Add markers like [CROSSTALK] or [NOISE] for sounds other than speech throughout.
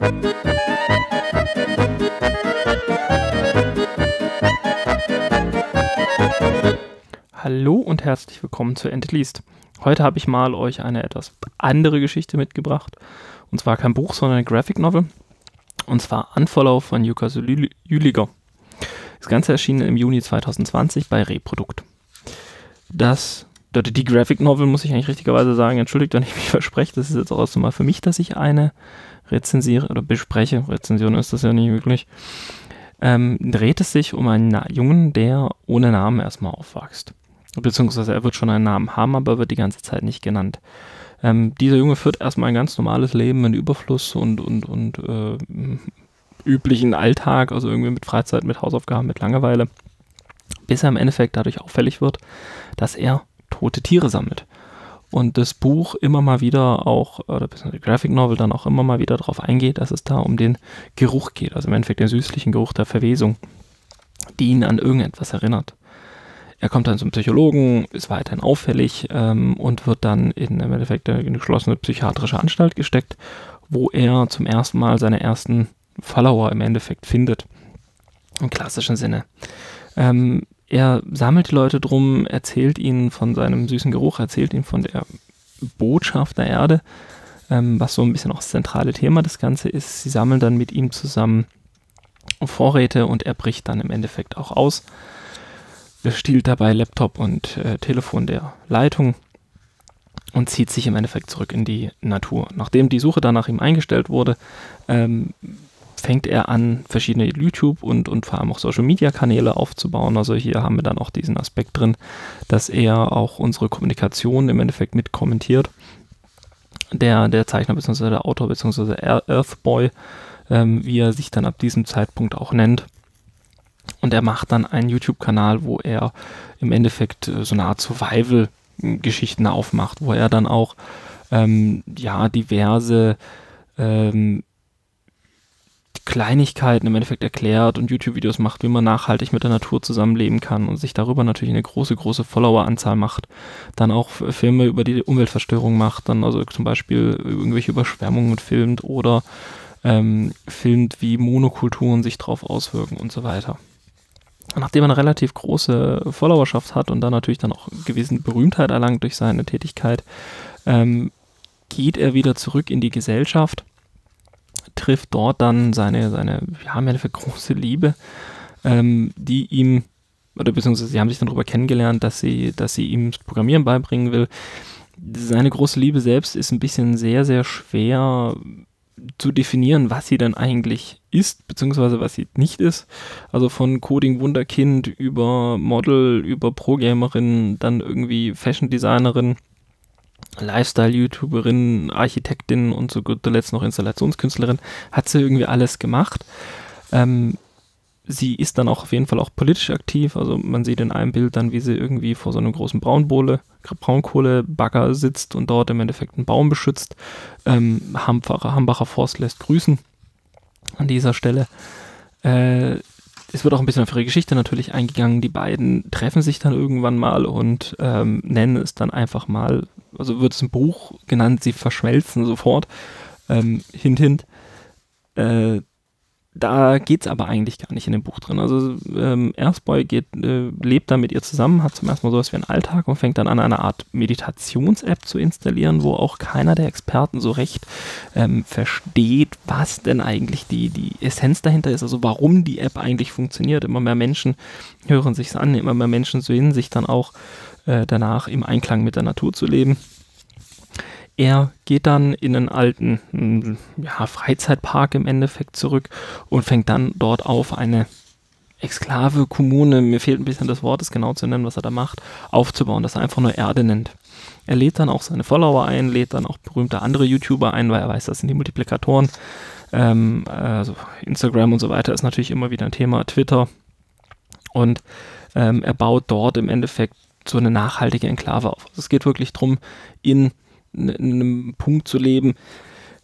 Hallo und herzlich willkommen zu Endleast. Heute habe ich mal euch eine etwas andere Geschichte mitgebracht. Und zwar kein Buch, sondern eine Graphic Novel. Und zwar Unfollow von Jukka Jüliger. Das Ganze erschien im Juni 2020 bei Reprodukt. Das, die Graphic Novel muss ich eigentlich richtigerweise sagen, entschuldigt, wenn ich mich [LAUGHS] verspreche, das ist jetzt auch erst mal für mich, dass ich eine rezensiere oder bespreche. Rezension ist das ja nicht wirklich. Ähm, dreht es sich um einen Jungen, der ohne Namen erstmal aufwächst. Beziehungsweise er wird schon einen Namen haben, aber wird die ganze Zeit nicht genannt. Ähm, dieser Junge führt erstmal ein ganz normales Leben in Überfluss und, und, und äh, üblichen Alltag, also irgendwie mit Freizeit, mit Hausaufgaben, mit Langeweile, bis er im Endeffekt dadurch auffällig wird, dass er tote Tiere sammelt. Und das Buch immer mal wieder auch, oder die Graphic Novel dann auch immer mal wieder darauf eingeht, dass es da um den Geruch geht, also im Endeffekt den süßlichen Geruch der Verwesung, die ihn an irgendetwas erinnert. Er kommt dann zum Psychologen, ist weiterhin auffällig ähm, und wird dann in, im Endeffekt in eine geschlossene psychiatrische Anstalt gesteckt, wo er zum ersten Mal seine ersten Follower im Endeffekt findet. Im klassischen Sinne. Ähm, er sammelt die Leute drum, erzählt ihnen von seinem süßen Geruch, erzählt ihnen von der Botschaft der Erde, ähm, was so ein bisschen auch das zentrale Thema des Ganzen ist. Sie sammeln dann mit ihm zusammen Vorräte und er bricht dann im Endeffekt auch aus stiehlt dabei Laptop und äh, Telefon der Leitung und zieht sich im Endeffekt zurück in die Natur. Nachdem die Suche dann nach ihm eingestellt wurde, ähm, fängt er an, verschiedene YouTube und, und vor allem auch Social Media Kanäle aufzubauen. Also hier haben wir dann auch diesen Aspekt drin, dass er auch unsere Kommunikation im Endeffekt mit kommentiert. Der, der Zeichner bzw. der Autor bzw. Earthboy, ähm, wie er sich dann ab diesem Zeitpunkt auch nennt, und er macht dann einen YouTube-Kanal, wo er im Endeffekt äh, so eine Art Survival-Geschichten aufmacht, wo er dann auch ähm, ja diverse ähm, Kleinigkeiten im Endeffekt erklärt und YouTube-Videos macht, wie man nachhaltig mit der Natur zusammenleben kann und sich darüber natürlich eine große, große Follower-Anzahl macht. Dann auch Filme über die Umweltverstörung macht, dann also zum Beispiel irgendwelche Überschwemmungen filmt oder ähm, filmt, wie Monokulturen sich drauf auswirken und so weiter nachdem er eine relativ große Followerschaft hat und dann natürlich dann auch gewisse Berühmtheit erlangt durch seine Tätigkeit, ähm, geht er wieder zurück in die Gesellschaft, trifft dort dann seine, seine, ja, mehr große Liebe, ähm, die ihm, oder beziehungsweise sie haben sich dann darüber kennengelernt, dass sie, dass sie ihm Programmieren beibringen will. Seine große Liebe selbst ist ein bisschen sehr, sehr schwer zu definieren, was sie dann eigentlich ist, beziehungsweise was sie nicht ist. Also von Coding Wunderkind über Model, über Pro-Gamerin, dann irgendwie Fashion Designerin, Lifestyle-YouTuberin, Architektin und so guter Letzt noch Installationskünstlerin, hat sie irgendwie alles gemacht. Ähm, sie ist dann auch auf jeden Fall auch politisch aktiv. Also man sieht in einem Bild dann, wie sie irgendwie vor so einem großen Braunbohle, Braunkohlebagger sitzt und dort im Endeffekt einen Baum beschützt. Ähm, Hambacher, Hambacher Forst lässt grüßen an dieser Stelle. Äh, es wird auch ein bisschen auf ihre Geschichte natürlich eingegangen. Die beiden treffen sich dann irgendwann mal und ähm, nennen es dann einfach mal, also wird es ein Buch genannt, sie verschmelzen sofort. Ähm, hint, hint. Äh, da geht es aber eigentlich gar nicht in dem Buch drin. Also ähm, Erstboy geht, äh, lebt da mit ihr zusammen, hat zum ersten Mal sowas wie einen Alltag und fängt dann an, eine Art Meditations-App zu installieren, wo auch keiner der Experten so recht ähm, versteht, was denn eigentlich die, die Essenz dahinter ist, also warum die App eigentlich funktioniert. Immer mehr Menschen hören sich's an, immer mehr Menschen sehen sich dann auch äh, danach im Einklang mit der Natur zu leben. Er geht dann in einen alten hm, ja, Freizeitpark im Endeffekt zurück und fängt dann dort auf eine Exklave, Kommune, mir fehlt ein bisschen das Wort, es genau zu nennen, was er da macht, aufzubauen, das er einfach nur Erde nennt. Er lädt dann auch seine Follower ein, lädt dann auch berühmte andere YouTuber ein, weil er weiß, das sind die Multiplikatoren. Ähm, also Instagram und so weiter ist natürlich immer wieder ein Thema, Twitter. Und ähm, er baut dort im Endeffekt so eine nachhaltige Enklave auf. Also es geht wirklich darum, in in einem Punkt zu leben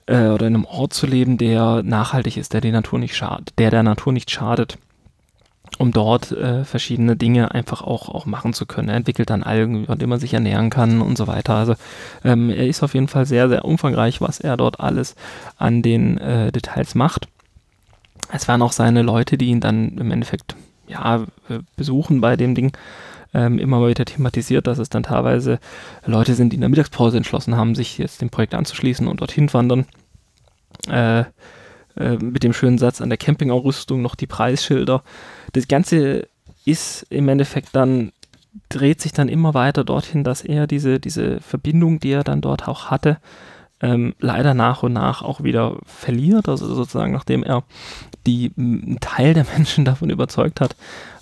äh, oder in einem Ort zu leben, der nachhaltig ist, der die Natur nicht schadet, der der Natur nicht schadet. um dort äh, verschiedene Dinge einfach auch, auch machen zu können. Er entwickelt dann Algen, von denen man sich ernähren kann und so weiter. Also ähm, er ist auf jeden Fall sehr, sehr umfangreich, was er dort alles an den äh, Details macht. Es waren auch seine Leute, die ihn dann im Endeffekt ja, äh, besuchen bei dem Ding. Ähm, immer mal wieder thematisiert, dass es dann teilweise Leute sind, die in der Mittagspause entschlossen haben, sich jetzt dem Projekt anzuschließen und dorthin wandern. Äh, äh, mit dem schönen Satz an der Campingausrüstung noch die Preisschilder. Das Ganze ist im Endeffekt dann, dreht sich dann immer weiter dorthin, dass er diese, diese Verbindung, die er dann dort auch hatte, ähm, leider nach und nach auch wieder verliert. Also sozusagen, nachdem er die einen Teil der Menschen [LAUGHS] davon überzeugt hat,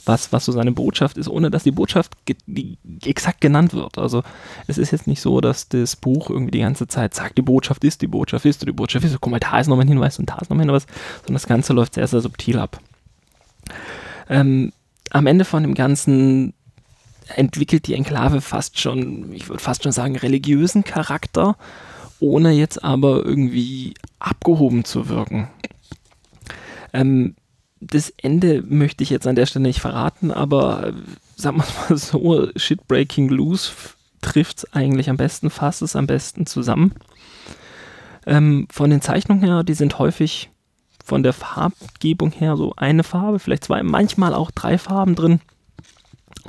was, was so seine Botschaft ist, ohne dass die Botschaft ge die exakt genannt wird. Also es ist jetzt nicht so, dass das Buch irgendwie die ganze Zeit sagt, die Botschaft ist, die Botschaft ist, die Botschaft ist, guck mal, da ist nochmal ein Hinweis und da ist nochmal ein Hinweis, sondern das Ganze läuft sehr, sehr subtil ab. Ähm, am Ende von dem Ganzen entwickelt die Enklave fast schon, ich würde fast schon sagen, religiösen Charakter, ohne jetzt aber irgendwie abgehoben zu wirken. Ähm, das Ende möchte ich jetzt an der Stelle nicht verraten, aber äh, sagen wir mal [LAUGHS] so, Shit Breaking Loose trifft es eigentlich am besten, fasst es am besten zusammen. Ähm, von den Zeichnungen her, die sind häufig von der Farbgebung her so eine Farbe, vielleicht zwei, manchmal auch drei Farben drin.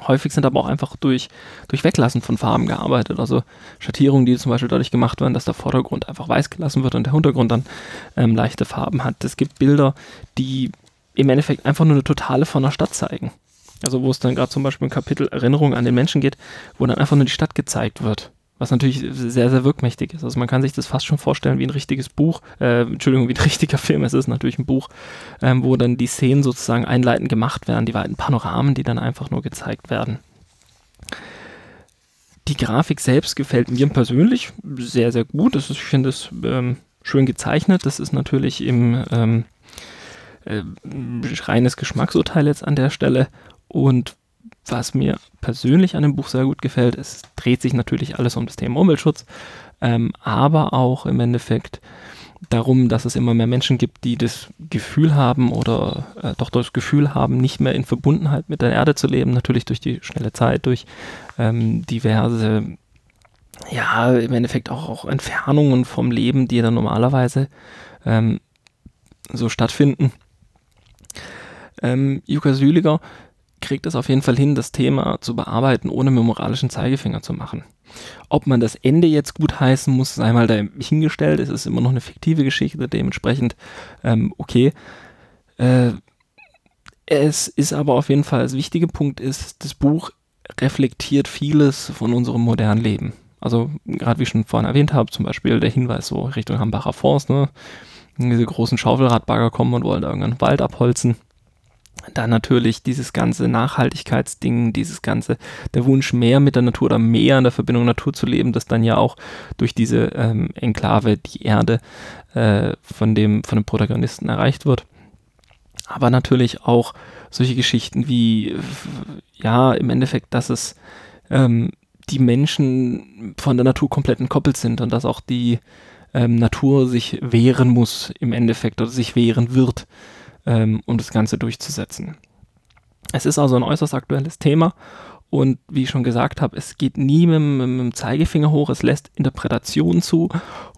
Häufig sind aber auch einfach durch, durch Weglassen von Farben gearbeitet. Also Schattierungen, die zum Beispiel dadurch gemacht werden, dass der Vordergrund einfach weiß gelassen wird und der Hintergrund dann ähm, leichte Farben hat. Es gibt Bilder, die im Endeffekt einfach nur eine Totale von der Stadt zeigen. Also wo es dann gerade zum Beispiel im Kapitel Erinnerung an den Menschen geht, wo dann einfach nur die Stadt gezeigt wird. Was natürlich sehr, sehr wirkmächtig ist. Also man kann sich das fast schon vorstellen wie ein richtiges Buch, äh, Entschuldigung, wie ein [LAUGHS] richtiger Film. Es ist natürlich ein Buch, ähm, wo dann die Szenen sozusagen einleitend gemacht werden, die weiten Panoramen, die dann einfach nur gezeigt werden. Die Grafik selbst gefällt mir persönlich sehr, sehr gut. Ist, ich finde es ähm, schön gezeichnet. Das ist natürlich im ähm, äh, reines Geschmacksurteil jetzt an der Stelle. Und was mir persönlich an dem Buch sehr gut gefällt, es dreht sich natürlich alles um das Thema Umweltschutz, ähm, aber auch im Endeffekt darum, dass es immer mehr Menschen gibt, die das Gefühl haben oder äh, doch das Gefühl haben, nicht mehr in Verbundenheit mit der Erde zu leben, natürlich durch die schnelle Zeit, durch ähm, diverse, ja, im Endeffekt auch, auch Entfernungen vom Leben, die dann normalerweise ähm, so stattfinden. Ähm, Jukka Süliger kriegt es auf jeden Fall hin, das Thema zu bearbeiten, ohne mir moralischen Zeigefinger zu machen. Ob man das Ende jetzt gut heißen muss, sei mal dahingestellt. Es ist immer noch eine fiktive Geschichte, dementsprechend ähm, okay. Äh, es ist aber auf jeden Fall, das wichtige Punkt ist, das Buch reflektiert vieles von unserem modernen Leben. Also gerade wie ich schon vorhin erwähnt habe, zum Beispiel der Hinweis so Richtung Hambacher Forst, ne? diese großen Schaufelradbagger kommen und wollen da irgendeinen Wald abholzen dann natürlich dieses ganze Nachhaltigkeitsding, dieses ganze, der Wunsch, mehr mit der Natur oder mehr in der Verbindung Natur zu leben, das dann ja auch durch diese ähm, Enklave, die Erde, äh, von, dem, von dem Protagonisten erreicht wird. Aber natürlich auch solche Geschichten wie, ja, im Endeffekt, dass es ähm, die Menschen von der Natur komplett entkoppelt sind und dass auch die ähm, Natur sich wehren muss im Endeffekt oder sich wehren wird ähm, um das Ganze durchzusetzen. Es ist also ein äußerst aktuelles Thema und wie ich schon gesagt habe, es geht nie mit, mit, mit dem Zeigefinger hoch, es lässt Interpretation zu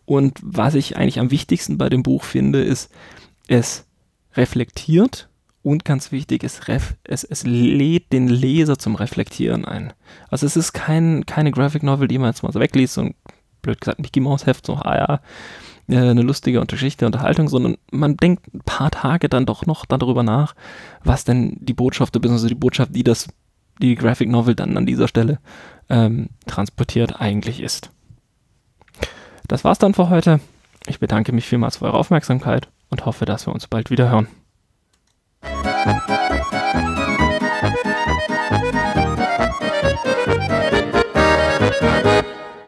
und was ich eigentlich am wichtigsten bei dem Buch finde, ist, es reflektiert und ganz wichtig, es, ref, es, es lädt den Leser zum Reflektieren ein. Also es ist kein, keine Graphic Novel, die man jetzt mal so wegliest und blöd gesagt Mickey Mouse Heft, so, ah ja, äh, eine lustige Geschichte, Unterhaltung, sondern man denkt ein paar Tage dann doch noch darüber nach, was denn die Botschaft, beziehungsweise die Botschaft, die das, die Graphic Novel dann an dieser Stelle ähm, transportiert, eigentlich ist. Das war's dann für heute. Ich bedanke mich vielmals für eure Aufmerksamkeit und hoffe, dass wir uns bald wieder hören.